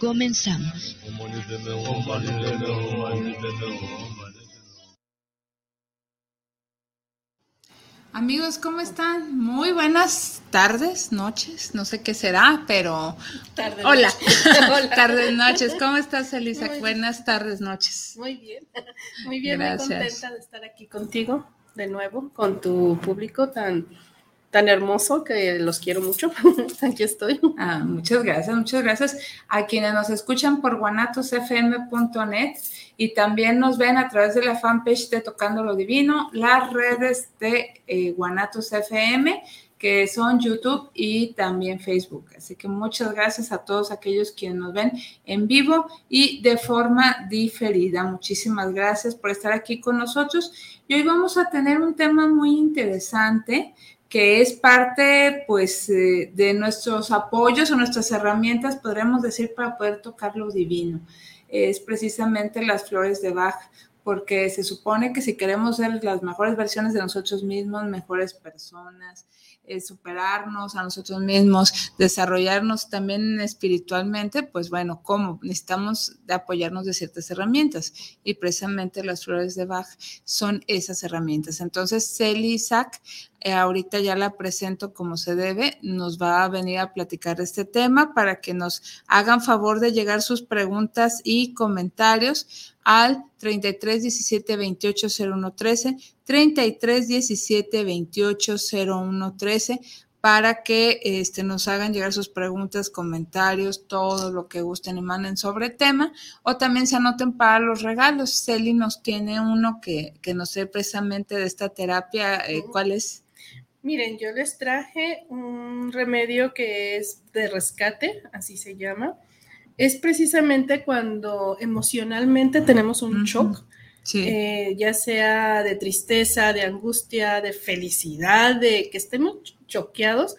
Comenzamos. Amigos, ¿cómo están? Muy buenas tardes, noches, no sé qué será, pero... Hola. Hola. tardes, noches. ¿Cómo estás, Elisa? buenas tardes, noches. Muy bien, muy bien, Gracias. muy contenta de estar aquí contigo de nuevo, con tu público tan tan hermoso que los quiero mucho. Aquí estoy. Ah, muchas gracias, muchas gracias a quienes nos escuchan por guanatosfm.net y también nos ven a través de la fanpage de Tocando lo Divino, las redes de eh, Guanatos FM que son YouTube y también Facebook. Así que muchas gracias a todos aquellos quienes nos ven en vivo y de forma diferida. Muchísimas gracias por estar aquí con nosotros. Y hoy vamos a tener un tema muy interesante que es parte pues eh, de nuestros apoyos o nuestras herramientas, podríamos decir, para poder tocar lo divino. Es precisamente las flores de Bach, porque se supone que si queremos ser las mejores versiones de nosotros mismos, mejores personas, eh, superarnos a nosotros mismos, desarrollarnos también espiritualmente, pues bueno, ¿cómo? Necesitamos apoyarnos de ciertas herramientas y precisamente las flores de Bach son esas herramientas. Entonces, Celi Isaac, eh, ahorita ya la presento como se debe, nos va a venir a platicar este tema para que nos hagan favor de llegar sus preguntas y comentarios al 33 17 28 01 13, 33 17 28 01 13 para que este, nos hagan llegar sus preguntas, comentarios, todo lo que gusten y manden sobre tema, o también se anoten para los regalos. Celi nos tiene uno que, que nos sé precisamente de esta terapia. Eh, ¿Cuál es? Miren, yo les traje un remedio que es de rescate, así se llama es precisamente cuando emocionalmente tenemos un shock, eh, ya sea de tristeza, de angustia, de felicidad, de que estemos choqueados,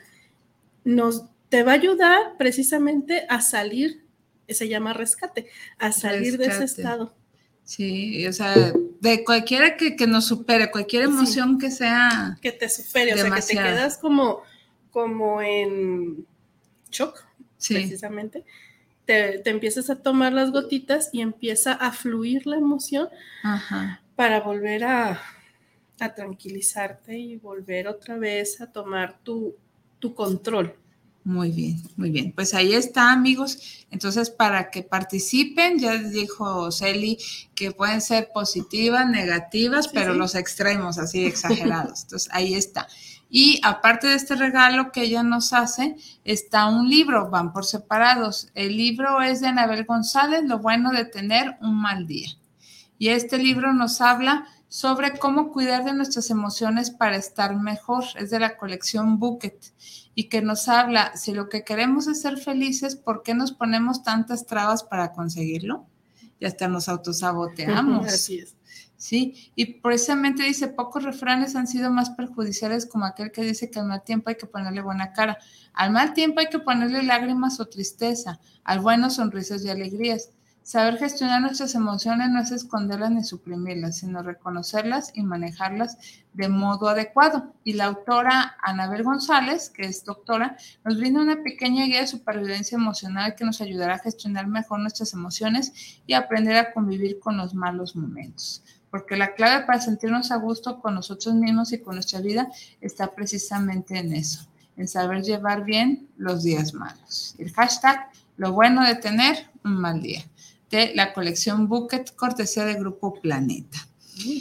nos te va a ayudar precisamente a salir, se llama rescate, a salir de ese estado. Sí, o sea, de cualquiera que, nos supere, cualquier emoción que sea. Que te supere, o sea, que te quedas como, como en shock, precisamente te, empiezas a tomar las gotitas y empieza a fluir la emoción para volver a, tranquilizarte y volver otra vez a tomar tu, tu control. Muy bien, muy bien. Pues ahí está, amigos. Entonces, para que participen, ya dijo Celi que pueden ser positivas, negativas, pero los extremos, así exagerados. Entonces, ahí está. Y aparte de este regalo que ella nos hace, está un libro, van por separados. El libro es de Anabel González, Lo bueno de tener un mal día. Y este libro nos habla sobre cómo cuidar de nuestras emociones para estar mejor. Es de la colección Bucket y que nos habla, si lo que queremos es ser felices, ¿por qué nos ponemos tantas trabas para conseguirlo? Y hasta nos autosaboteamos. Así es. ¿Sí? Y precisamente dice, pocos refranes han sido más perjudiciales como aquel que dice que al mal tiempo hay que ponerle buena cara. Al mal tiempo hay que ponerle lágrimas o tristeza, al bueno sonrisas y alegrías. Saber gestionar nuestras emociones no es esconderlas ni suprimirlas, sino reconocerlas y manejarlas de modo adecuado. Y la autora Anabel González, que es doctora, nos brinda una pequeña guía de supervivencia emocional que nos ayudará a gestionar mejor nuestras emociones y aprender a convivir con los malos momentos. Porque la clave para sentirnos a gusto con nosotros mismos y con nuestra vida está precisamente en eso, en saber llevar bien los días malos. El hashtag, lo bueno de tener un mal día de la colección Bucket, cortesía del Grupo Planeta.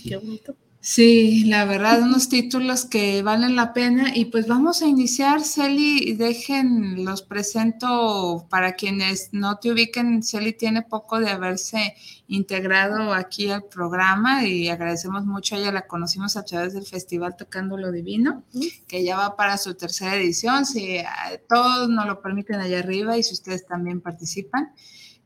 qué bonito. Sí, la verdad, unos títulos que valen la pena. Y pues vamos a iniciar, Celi, dejen, los presento para quienes no te ubiquen. Celi tiene poco de haberse integrado aquí al programa y agradecemos mucho. A ella la conocimos a través del Festival Tocando lo Divino, que ya va para su tercera edición. Si eh, todos nos lo permiten allá arriba y si ustedes también participan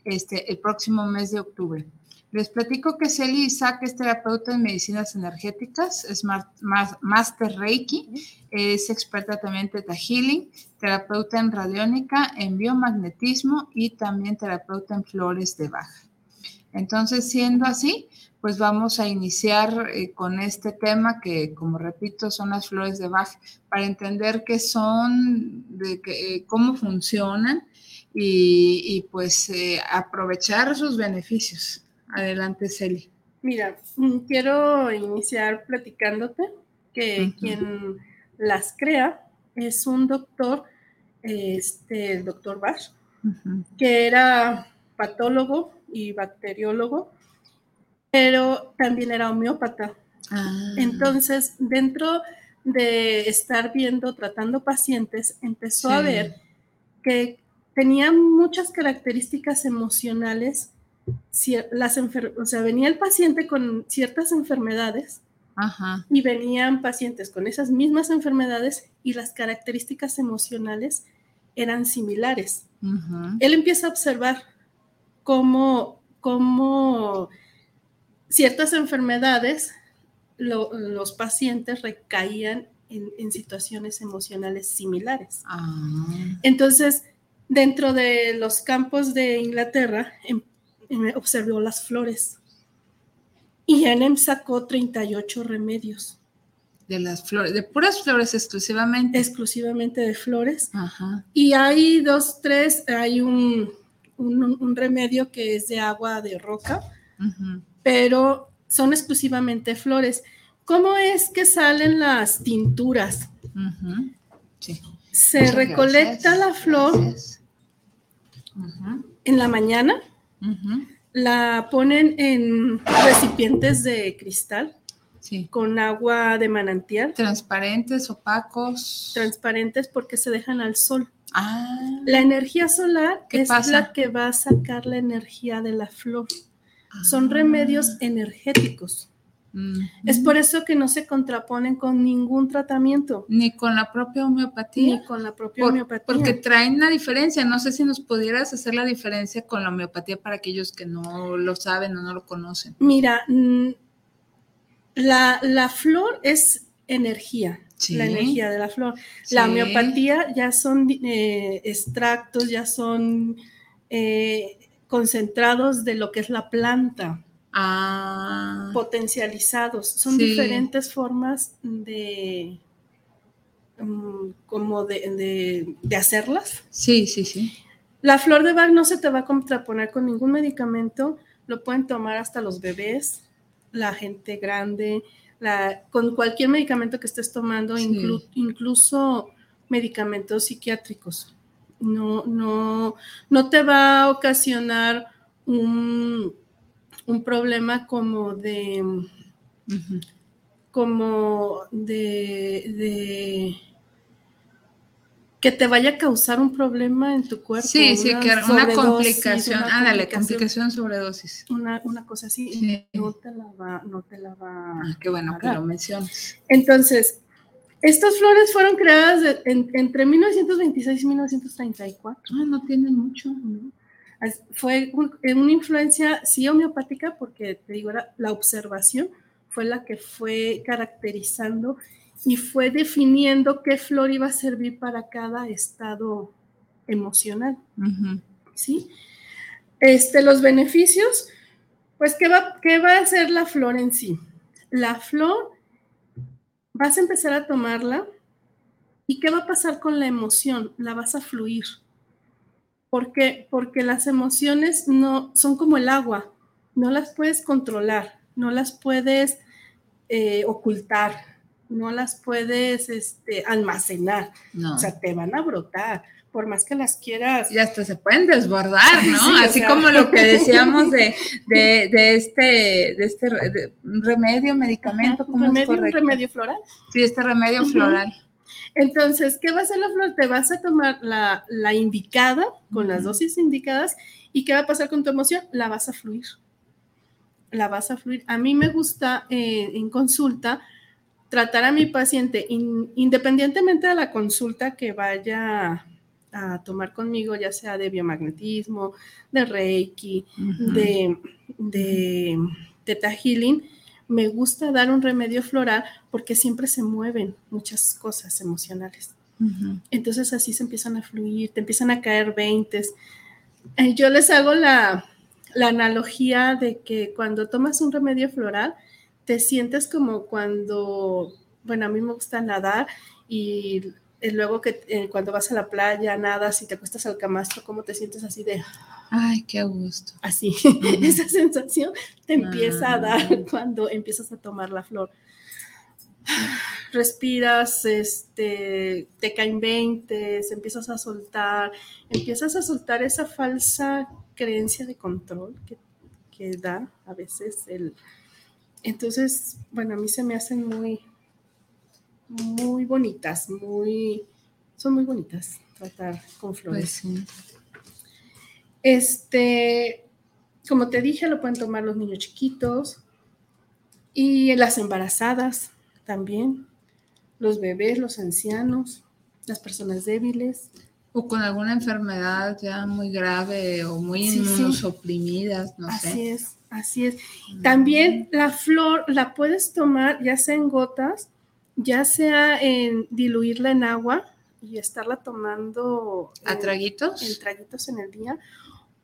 este, el próximo mes de octubre. Les platico que Celi Isaac es terapeuta en medicinas energéticas, es Master Reiki, es experta también en Theta Healing, terapeuta en radiónica, en biomagnetismo y también terapeuta en flores de baja. Entonces, siendo así, pues vamos a iniciar eh, con este tema que, como repito, son las flores de Bach, para entender qué son, de eh, cómo funcionan y, pues eh, aprovechar sus beneficios. Adelante, Celi. Mira, quiero iniciar platicándote que quien las crea es un doctor, este, el doctor Bach, que era patólogo y bacteriólogo, pero también era homeópata. Ah. Entonces, dentro de estar viendo, tratando pacientes, empezó a ver que tenía muchas características emocionales. Las o sea, venía el paciente con ciertas enfermedades y venían pacientes con esas mismas enfermedades y las características emocionales eran similares. Él empieza a observar cómo, cómo ciertas enfermedades los pacientes recaían en, situaciones emocionales similares. Ah. Entonces, dentro de los campos de Inglaterra, em, em, observó las flores. Y Enem sacó 38 remedios. De las flores, de puras flores exclusivamente. Exclusivamente de flores. Ajá. Y hay dos, tres, hay un, un, remedio que es de agua de roca, pero son exclusivamente flores. ¿Cómo es que salen las tinturas? sí. Se recolecta la flor en la mañana, la ponen en recipientes de cristal. Con agua de manantial. Transparentes, opacos. Transparentes porque se dejan al sol. Ah. La energía solar es la que va a sacar la energía de la flor. Son ah. remedios energéticos. Es por eso que no se contraponen con ningún tratamiento. Ni con la propia homeopatía. Ni con la propia homeopatía. Porque traen la diferencia. No sé si nos pudieras hacer la diferencia con la homeopatía para aquellos que no lo saben o no lo conocen. Mira, mm, la, flor es energía. La energía de la flor. La homeopatía ya son eh, extractos, ya son eh, concentrados de lo que es la planta. Ah. potencializados. Son diferentes formas de mm, como de, hacerlas. Sí, sí, sí. La flor de Bach no se te va a contraponer con ningún medicamento, lo pueden tomar hasta los bebés, la gente grande, la, con cualquier medicamento que estés tomando, incluso medicamentos psiquiátricos. No, no, no te va a ocasionar un, un problema como de, como de, que te vaya a causar un problema en tu cuerpo. Sí, sí, que una complicación, ándale, complicación, sobredosis. Una, una cosa así, no te la va, no te la va ah, qué bueno que lo mencionas. Entonces, estas flores fueron creadas entre 1926 y 1934. Ah, no tienen mucho, ¿no? Fue una influencia, sí, homeopática, porque te digo, la observación fue la que fue caracterizando y fue definiendo qué flor iba a servir para cada estado emocional. ¿Sí? Este, los beneficios, pues, ¿qué va, ¿qué va a hacer la flor en sí? La flor, vas a empezar a tomarla y ¿qué va a pasar con la emoción? La vas a fluir. ¿Por qué? Porque las emociones no son como el agua, no las puedes controlar, no las puedes eh, ocultar, no las puedes este, almacenar, o sea, te van a brotar por más que las quieras. Y hasta se pueden desbordar, ¿no? Así como lo que decíamos de, de, este, de este remedio, medicamento. ¿cómo remedio, es remedio floral. Sí, este remedio floral. Entonces, ¿qué va a hacer la flor? Te vas a tomar la, indicada, con las dosis indicadas, y ¿qué va a pasar con tu emoción? La vas a fluir. La vas a fluir. A mí me gusta eh, en consulta tratar a mi paciente, independientemente de la consulta que vaya a tomar conmigo, ya sea de biomagnetismo, de Reiki, de, de Teta Healing, me gusta dar un remedio floral porque siempre se mueven muchas cosas emocionales. Entonces así se empiezan a fluir, te empiezan a caer veintes. Eh, yo les hago la, la analogía de que cuando tomas un remedio floral, te sientes como cuando, bueno, a mí me gusta nadar y luego que eh, cuando vas a la playa, nada, si te acuestas al camastro, ¿cómo te sientes así de... Ay, qué gusto. Así, esa sensación te empieza a dar ah. cuando empiezas a tomar la flor. Respiras, este, te caen 20, empiezas a soltar, empiezas a soltar esa falsa creencia de control que, que da a veces el... Entonces, bueno, a mí se me hacen muy, muy bonitas, muy, son muy bonitas tratar con flores. Pues este, como te dije, lo pueden tomar los niños chiquitos y las embarazadas también, los bebés, los ancianos, las personas débiles. O con alguna enfermedad ya muy grave o muy inmunosuprimidas, no así sé. Así es, así es. También la flor la puedes tomar ya sea en gotas ya sea en diluirla en agua y estarla tomando a traguitos en traguitos en el día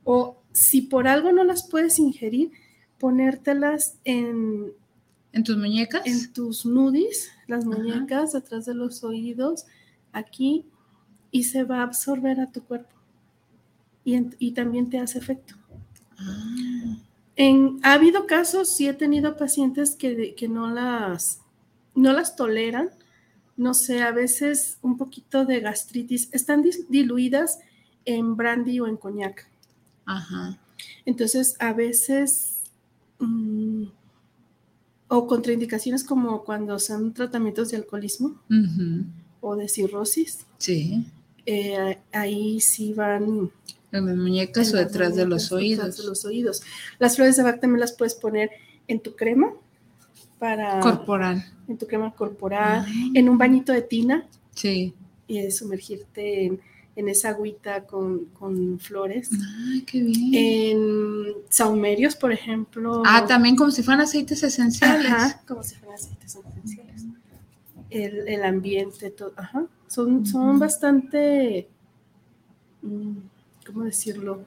o si por algo no las puedes ingerir ponértelas en en tus muñecas en tus nudis las muñecas detrás de los oídos aquí y se va a absorber a tu cuerpo. Y, también te hace efecto. Ah. en, ha habido casos sí he tenido pacientes que, que no las no las toleran, no sé, a veces un poquito de gastritis, están diluidas en brandy o en coñac. Ajá. Entonces, a veces, mm, o contraindicaciones como cuando son tratamientos de alcoholismo o de cirrosis. Sí. Eh, ahí sí van. En las muñecas o detrás de los oídos. de los oídos. Las flores de Bach también las puedes poner en tu crema para... Corporal. En tu crema corporal, en un bañito de tina. Sí. Y sumergirte en, esa agüita con, flores. Ay, qué bien. En saumerios, por ejemplo. Ah, también como si fueran aceites esenciales. Ajá, como si fueran aceites esenciales. El, ambiente, todo. Ajá. Son, son bastante, mm, ¿cómo decirlo?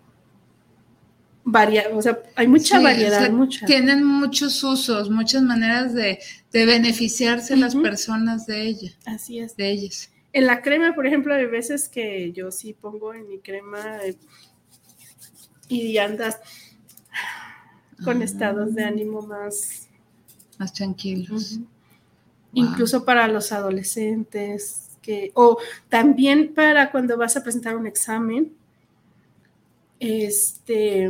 Varia, o sea, hay mucha variedad, Tienen muchos usos, muchas maneras de, beneficiarse las personas de ella. Así es. De ellas. En la crema, por ejemplo, hay veces que yo sí pongo en mi crema y andas con ah. estados de ánimo más... Más tranquilos. Incluso para los adolescentes, que, o también para cuando vas a presentar un examen, este,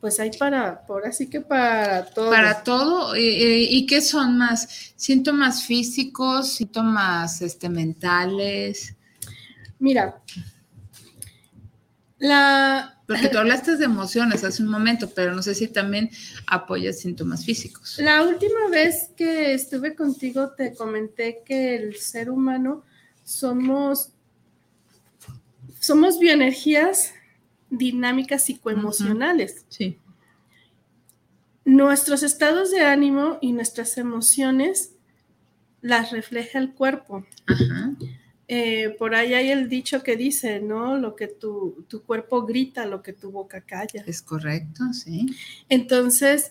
pues hay para, por así que para todo. Para todo, ¿y qué son más? ¿Síntomas físicos, síntomas este, mentales? Mira, la... Porque tú hablaste de emociones hace un momento, pero no sé si también apoyas síntomas físicos. La última vez que estuve contigo te comenté que el ser humano somos, somos bioenergías dinámicas psicoemocionales. Sí. Nuestros estados de ánimo y nuestras emociones las refleja el cuerpo. eh, por ahí hay el dicho que dice, ¿no? Lo que tu, tu, cuerpo grita, lo que tu boca calla. Es correcto, sí. Entonces,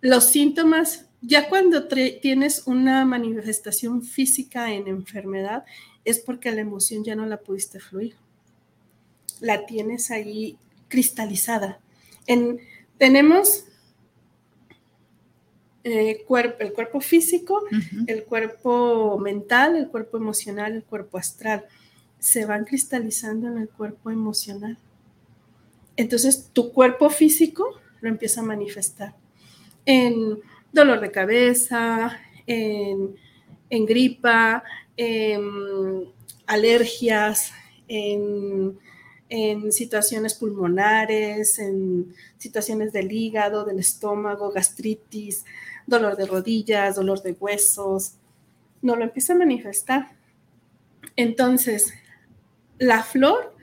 los síntomas, ya cuando tienes una manifestación física en enfermedad, es porque la emoción ya no la pudiste fluir. La tienes ahí cristalizada. En, tenemos eh, el cuerpo físico, el cuerpo mental, el cuerpo emocional, el cuerpo astral. Se van cristalizando en el cuerpo emocional. Entonces, tu cuerpo físico lo empieza a manifestar en dolor de cabeza, en, gripa, en alergias, en en situaciones pulmonares, en situaciones del hígado, del estómago, gastritis, dolor de rodillas, dolor de huesos, no lo empieza a manifestar. Entonces, la flor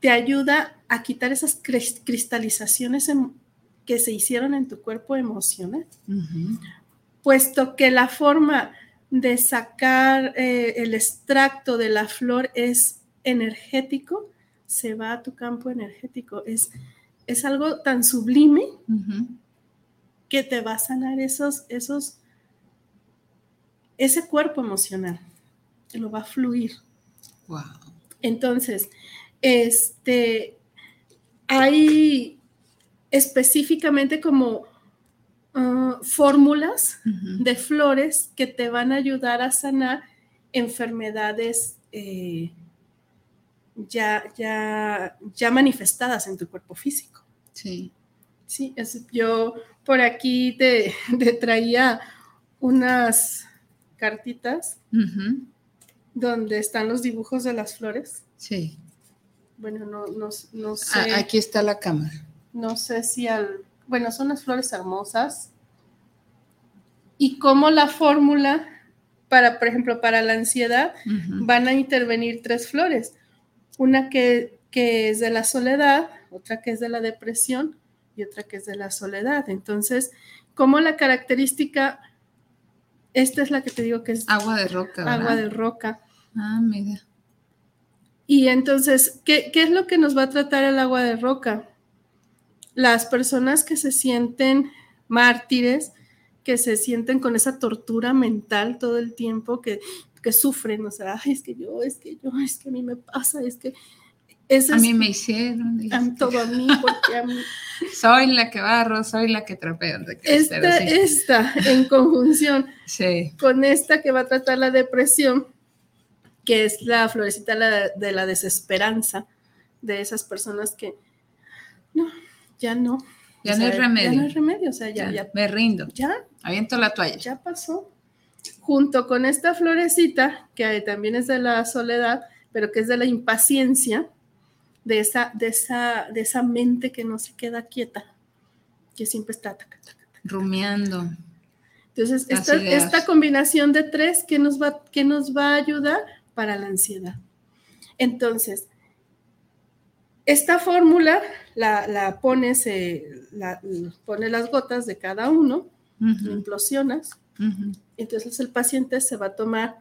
te ayuda a quitar esas cristalizaciones que se hicieron en tu cuerpo emocional, puesto que la forma de sacar eh, el extracto de la flor es energético, se va a tu campo energético. Es, es algo tan sublime que te va a sanar esos, esos, ese cuerpo emocional, lo va a fluir. Wow. Entonces, este, hay específicamente como ah, fórmulas de flores que te van a ayudar a sanar enfermedades eh, ya, ya, ya manifestadas en tu cuerpo físico. Sí. Sí, yo por aquí te, traía unas cartitas donde están los dibujos de las flores. Sí. Bueno, no, no, no sé. Ah, aquí está la cámara. No sé si al. Bueno, son unas flores hermosas. Y cómo la fórmula para, por ejemplo, para la ansiedad, van a intervenir tres flores. Una que, que es de la soledad, otra que es de la depresión y otra que es de la soledad. Entonces, como la característica, esta es la que te digo que es agua de roca. Agua de roca. Ah, mira. Y entonces, ¿qué, ¿qué, es lo que nos va a tratar el agua de roca? Las personas que se sienten mártires, que se sienten con esa tortura mental todo el tiempo, que, que sufren, o sea, es que yo, es que yo, es que a mí me pasa, es que a mí me hicieron. todo a mí, porque a mí. soy la que barro, soy la que trapeo. Esta, esta, en conjunción sí. con esta que va a tratar la depresión, que es la florecita de la desesperanza de esas personas que, no, ya no. Ya no hay remedio. Ya no hay remedio, o sea, ya, ya, Me rindo. Ya. Aviento la toalla. Ya pasó. Junto con esta florecita, que también es de la soledad, pero que es de la impaciencia, de esa, de esa, de esa mente que no se queda quieta, que siempre está rumiando. Entonces, esta, esta, combinación de tres que nos, va, que nos va a ayudar para la ansiedad. Entonces, esta fórmula la, pones, la, pones las gotas de cada uno, implosionas, entonces el paciente se va a tomar,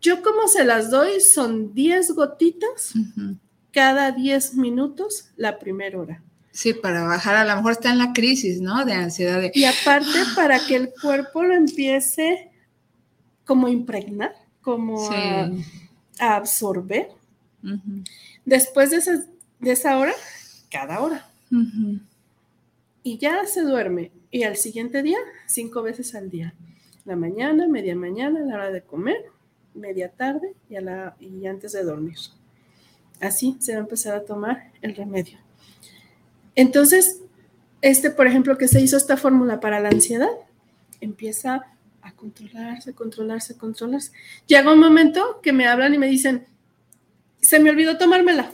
yo como se las doy son 10 gotitas cada 10 minutos la primera hora. Sí, para bajar, a lo mejor está en la crisis, ¿no? De ansiedad. Y aparte para que el cuerpo lo empiece como a impregnar, como a, absorber. Después de esa, de esa, hora, cada hora. Y ya se duerme. Y al siguiente día, cinco veces al día. La mañana, media mañana, a la hora de comer, media tarde y, a la, y antes de dormir. Así se va a empezar a tomar el remedio. Entonces, este, por ejemplo, que se hizo esta fórmula para la ansiedad, empieza a controlarse, controlarse, controlarse. Llega un momento que me hablan y me dicen, se me olvidó tomármela.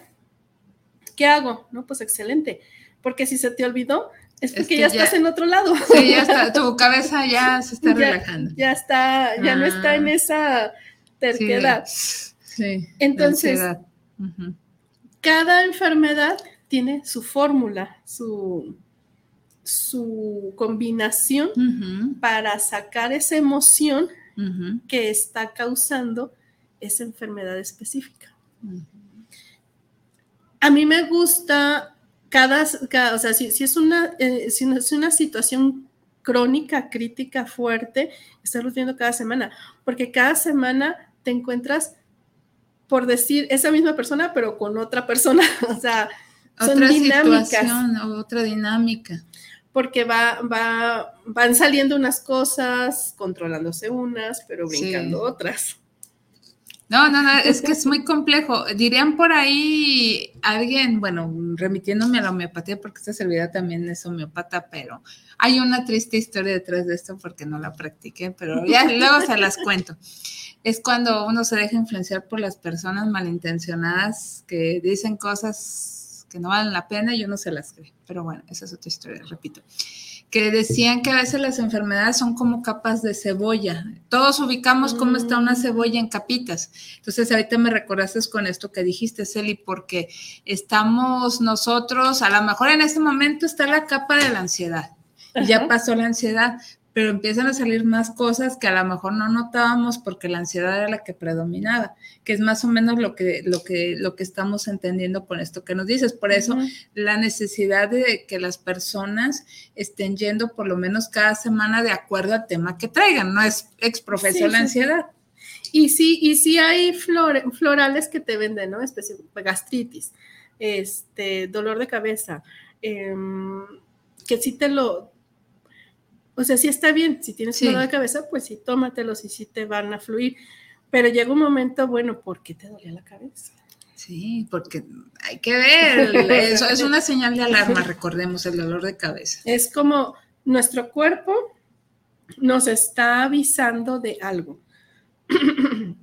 ¿Qué hago? No, pues excelente, porque si se te olvidó, es porque ya, estás en otro lado. Sí, ya está, tu cabeza ya se está relajando. Ya está, ya no está en ah. esa terquedad. Sí. Entonces, cada enfermedad tiene su fórmula, su, su combinación para sacar esa emoción que está causando esa enfermedad específica. A mí me gusta cada, o sea, si, es una, eh, si es una situación crónica, crítica, fuerte, estarlo viendo cada semana, porque cada semana te encuentras, por decir, esa misma persona, pero con otra persona, o sea, son otra Situación, otra dinámica. Porque va, va, van saliendo unas cosas, controlándose unas, pero brincando otras. No, no, no, es que es muy complejo. Dirían por ahí alguien, bueno, remitiéndome a la homeopatía, porque esta servidora también es homeopata, pero hay una triste historia detrás de esto porque no la practiqué, pero ya luego se las cuento. Es cuando uno se deja influenciar por las personas malintencionadas que dicen cosas que no valen la pena y uno se las cree. Pero bueno, esa es otra historia, repito que decían que a veces las enfermedades son como capas de cebolla. Todos ubicamos cómo está una mm. cebolla en capitas. Entonces, ahorita me recordaste con esto que dijiste, Celi, porque estamos nosotros, a lo mejor en este momento está la capa de la ansiedad. Ya pasó la ansiedad, pero empiezan a salir más cosas que a lo mejor no notábamos porque la ansiedad era la que predominaba, que es más o menos lo que, lo que, lo que estamos entendiendo con esto que nos dices. Por eso la necesidad de que las personas estén yendo por lo menos cada semana de acuerdo al tema que traigan, no es ex la ansiedad. Y sí, y sí hay florales que te venden, ¿no? gastritis, este, dolor de cabeza, em, que sí te lo, o sea, sí está bien, si tienes dolor de cabeza, pues sí, tómatelos y sí te van a fluir. Pero llega un momento, bueno, ¿por qué te dolía la cabeza? Sí, porque hay que ver, eso es una señal de alarma, recordemos, el dolor de cabeza. Es como nuestro cuerpo nos está avisando de algo.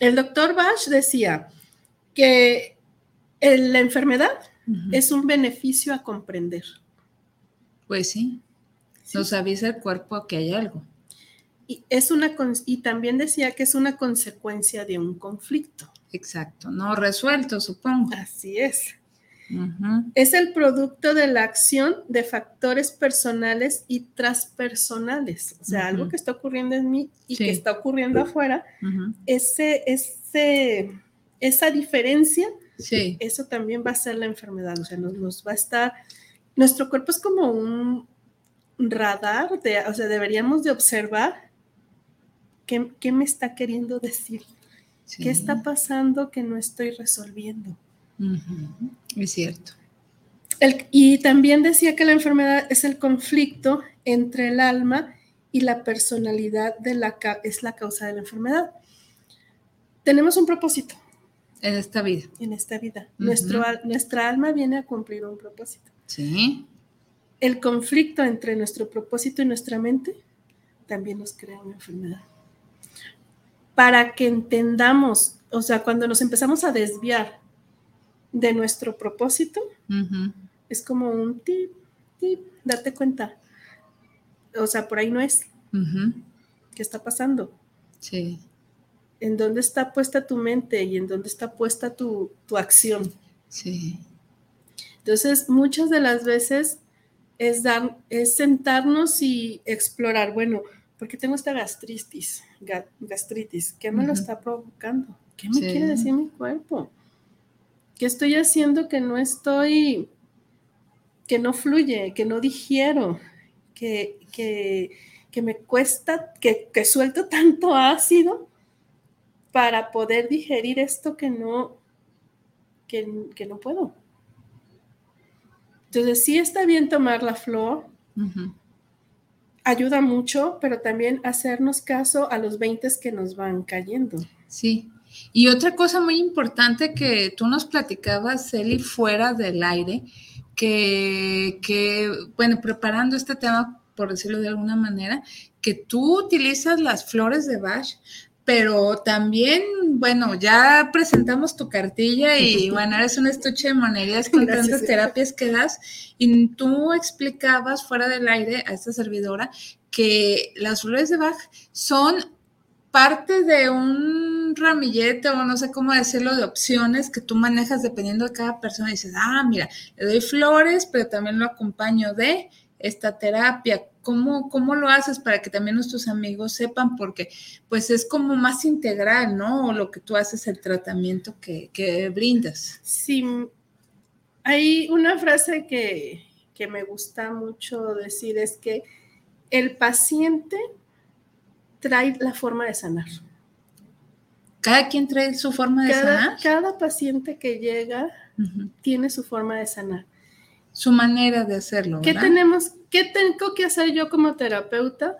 El doctor Bach decía que la enfermedad es un beneficio a comprender. Pues sí. Nos avisa el cuerpo que hay algo. Y, es una, y también decía que es una consecuencia de un conflicto. Exacto, no resuelto, supongo. Así es. Es el producto de la acción de factores personales y transpersonales. O sea, algo que está ocurriendo en mí y que está ocurriendo afuera. ese, ese, esa diferencia, sí. eso también va a ser la enfermedad. O sea, nos, nos va a estar. Nuestro cuerpo es como un, radar, de, o sea, deberíamos de observar qué, me está queriendo decir, qué está pasando que no estoy resolviendo. Es cierto. y también decía que la enfermedad es el conflicto entre el alma y la personalidad de la es la causa de la enfermedad. Tenemos un propósito. En esta vida. En esta vida. Nuestro, nuestra alma viene a cumplir un propósito. Sí el conflicto entre nuestro propósito y nuestra mente también nos crea una enfermedad. Para que entendamos, o sea, cuando nos empezamos a desviar de nuestro propósito, es como un tip, tip, date cuenta. O sea, por ahí no es. ¿Qué está pasando? Sí. ¿En dónde está puesta tu mente y en dónde está puesta tu, tu acción? Sí. Entonces, muchas de las veces es, dar, es sentarnos y explorar, bueno, ¿por qué tengo esta gastritis? gastritis? ¿Qué me lo está provocando? ¿Qué me quiere decir mi cuerpo? ¿Qué estoy haciendo que no estoy, que no fluye, que no digiero, que, que, me cuesta, que, que suelto tanto ácido para poder digerir esto que no, que, que no puedo? Entonces, sí está bien tomar la flor, ayuda mucho, pero también hacernos caso a los 20 que nos van cayendo. Sí. Y otra cosa muy importante que tú nos platicabas, Celi, fuera del aire, que, que, bueno, preparando este tema, por decirlo de alguna manera, que tú utilizas las flores de Bach pero también, bueno, ya presentamos tu cartilla y bueno, eres un estuche de monerías con tantas terapias que das y tú explicabas fuera del aire a esta servidora que las flores de Bach son parte de un ramillete o no sé cómo decirlo, de opciones que tú manejas dependiendo de cada persona. Y dices, ah, mira, le doy flores, pero también lo acompaño de esta terapia? ¿Cómo, ¿Cómo lo haces para que también nuestros amigos sepan? Porque pues es como más integral, ¿no? Lo que tú haces, el tratamiento que, que brindas. Sí, hay una frase que, que me gusta mucho decir, es que el paciente trae la forma de sanar. Cada quien trae su forma de sanar. Cada paciente que llega tiene su forma de sanar. Su manera de hacerlo. ¿Qué tenemos, qué tengo que hacer yo como terapeuta?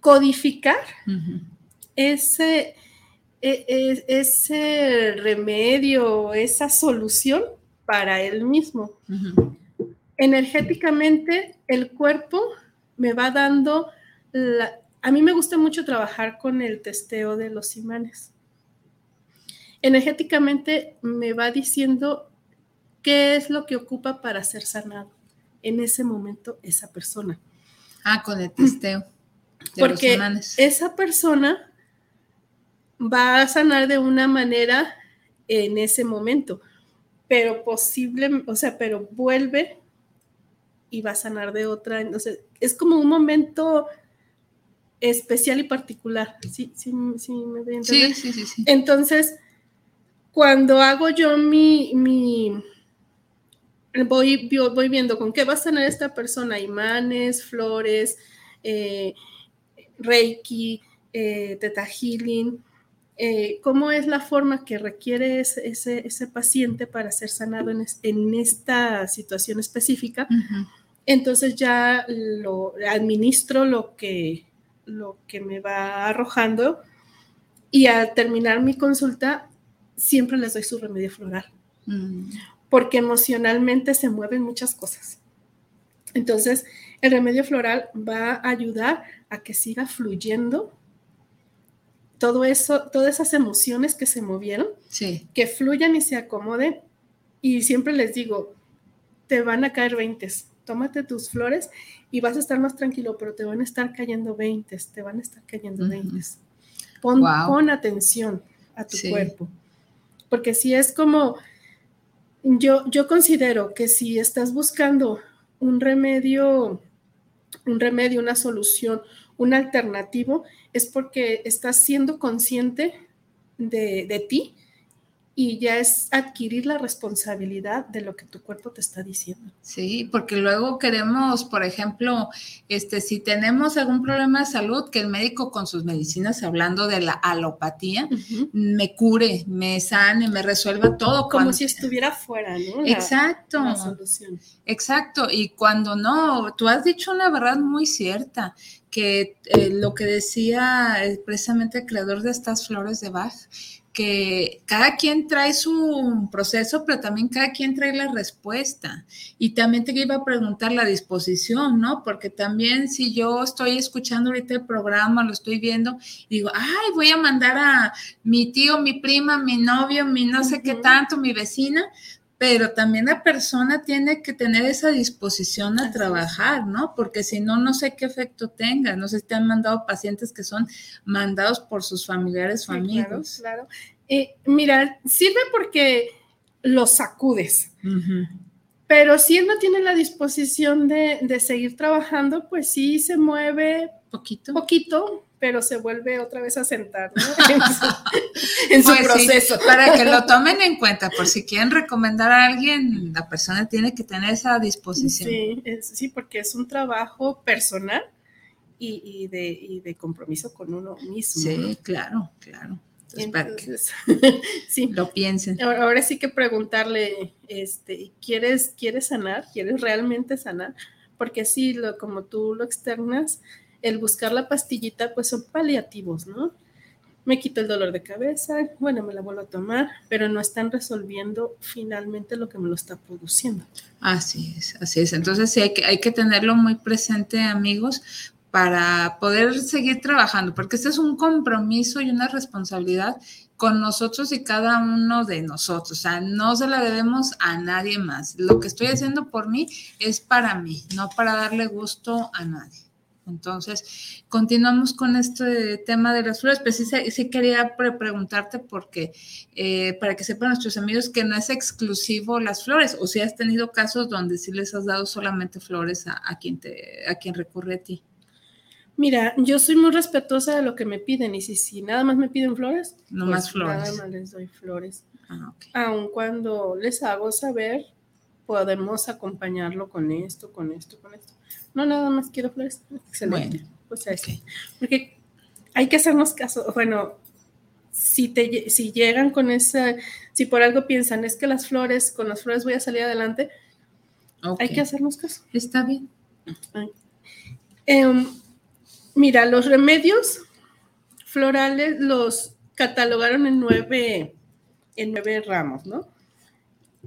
Codificar ese, e, e, ese remedio, esa solución para él mismo. Energéticamente, el cuerpo me va dando la, a mí me gusta mucho trabajar con el testeo de los imanes. Energéticamente me va diciendo qué es lo que ocupa para ser sanado en ese momento esa persona. Ah, con el testeo. Porque esa persona va a sanar de una manera en ese momento, pero posible, o sea, pero vuelve y va a sanar de otra. Entonces, es como un momento especial y particular. ¿Sí, sí, sí me voy a entender? Sí, sí, sí, Entonces, cuando hago yo mi, mi voy, voy viendo con qué va a tener esta persona, imanes, flores, eh, reiki, eh, teta healing, eh, cómo es la forma que requiere ese, ese, paciente para ser sanado en, en esta situación específica. Entonces ya lo administro lo que, lo que me va arrojando y al terminar mi consulta siempre les doy su remedio floral, mm. Porque emocionalmente se mueven muchas cosas. Entonces, el remedio floral va a ayudar a que siga fluyendo todo eso, todas esas emociones que se movieron, que fluyan y se acomoden. Y siempre les digo, te van a caer veintes tómate tus flores y vas a estar más tranquilo, pero te van a estar cayendo 20, te van a estar cayendo 20. Pon, atención a tu cuerpo, porque si es como, yo, yo considero que si estás buscando un remedio, un remedio, una solución, un alternativo, es porque estás siendo consciente de, de ti y ya es adquirir la responsabilidad de lo que tu cuerpo te está diciendo. Sí, porque luego queremos, por ejemplo, este, si tenemos algún problema de salud, que el médico con sus medicinas, hablando de la alopatía, me cure, me sane, me resuelva todo. Como si estuviera fuera, ¿no? exacto. Exacto. Y cuando no, tú has dicho una verdad muy cierta que eh, lo que decía precisamente el creador de estas flores de Bach, que cada quien trae su proceso, pero también cada quien trae la respuesta. Y también te iba a preguntar la disposición, ¿no? Porque también si yo estoy escuchando ahorita el programa, lo estoy viendo, y digo, ay, voy a mandar a mi tío, mi prima, mi novio, mi no sé qué tanto, mi vecina, pero también la persona tiene que tener esa disposición a trabajar, ¿no? Porque si no, no sé qué efecto tenga. No sé si te han mandado pacientes que son mandados por sus familiares o amigos. Claro, eh, mira, sirve porque los sacudes. Pero si él no tiene la disposición de, de, seguir trabajando, pues sí se mueve poquito. Poquito, pero se vuelve otra vez a sentar ¿no? en su, pues proceso. para que lo tomen en cuenta, por si quieren recomendar a alguien, la persona tiene que tener esa disposición. Sí, sí porque es un trabajo personal y, de, de, compromiso con uno mismo. Sí, claro, claro. Entonces, sí. lo piensen. Ahora, sí que preguntarle, este, ¿quieres, ¿quieres sanar? ¿Quieres realmente sanar? Porque sí, lo, como tú lo externas, el buscar la pastillita, pues son paliativos, ¿no? Me quito el dolor de cabeza, bueno, me la vuelvo a tomar, pero no están resolviendo finalmente lo que me lo está produciendo. Así es, así es. Entonces sí, hay que, hay que tenerlo muy presente, amigos, para poder seguir trabajando, porque este es un compromiso y una responsabilidad con nosotros y cada uno de nosotros. O sea, no se la debemos a nadie más. Lo que estoy haciendo por mí es para mí, no para darle gusto a nadie. Entonces, continuamos con este tema de las flores, pero sí, quería preguntarte porque eh, para que sepan nuestros amigos que no es exclusivo las flores, o si has tenido casos donde sí les has dado solamente flores a, quien te, a quien recurre a ti. Mira, yo soy muy respetuosa de lo que me piden y si, si nada más me piden flores, no más pues flores. Nada más les doy flores. Ah, Aun cuando les hago saber, podemos acompañarlo con esto, con esto, con esto. No, nada más quiero flores. Excelente. Pues Porque hay que hacernos caso. Bueno, si, te, si llegan con esa, si por algo piensan, es que las flores, con las flores voy a salir adelante, hay que hacernos caso. Está bien. Em, mira, los remedios florales los catalogaron en nueve, en nueve ramos, ¿no?